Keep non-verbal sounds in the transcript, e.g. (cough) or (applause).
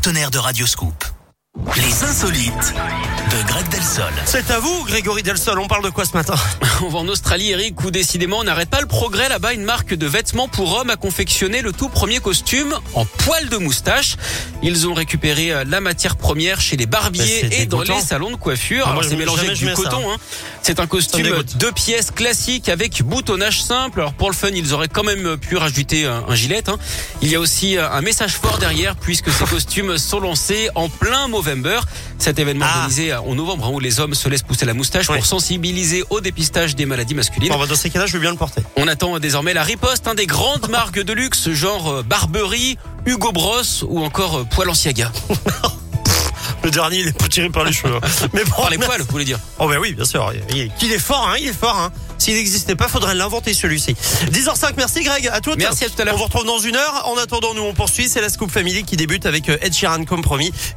partenaire de Radioscoop. Insolites de Greg Delsol. C'est à vous, Grégory Delsol. On parle de quoi ce matin (laughs) On va en Australie, Eric, où décidément on n'arrête pas le progrès. Là-bas, une marque de vêtements pour hommes a confectionné le tout premier costume en poil de moustache. Ils ont récupéré euh, la matière première chez les barbiers et dans les salons de coiffure. Ah, moi, Alors, je c'est mélangé avec du coton. hein. C'est un costume deux pièces classique avec boutonnage simple. Alors pour le fun, ils auraient quand même pu rajouter un, un gilet. hein. Il y a aussi euh, un message fort derrière puisque ces costumes sont lancés en plein Movember. Cet événement Ah. organisé en novembre hein, où les hommes se laissent pousser la moustache pour sensibiliser au dépistage des maladies masculines. Bon, bah, dans ces cas-là, je veux bien le porter. On attend désormais la riposte hein, des grandes marques de luxe, genre euh, Barbery, Hugo Boss ou encore euh, Poil (laughs) Le dernier, il est pas tiré par les cheveux. hein. (laughs) Mais bon, Par les poils, vous voulez dire Oh, ben oui, bien sûr. Il est, fort, hein, il est fort, hein. S'il n'existait pas, faudrait l'inventer celui-ci. 10h05, merci Greg. À toutes. Merci, à tout à l'heure. On vous retrouve dans une heure. En attendant, nous, on poursuit. C'est la Scoop Family qui débute avec euh, Ed Sheeran comme promis.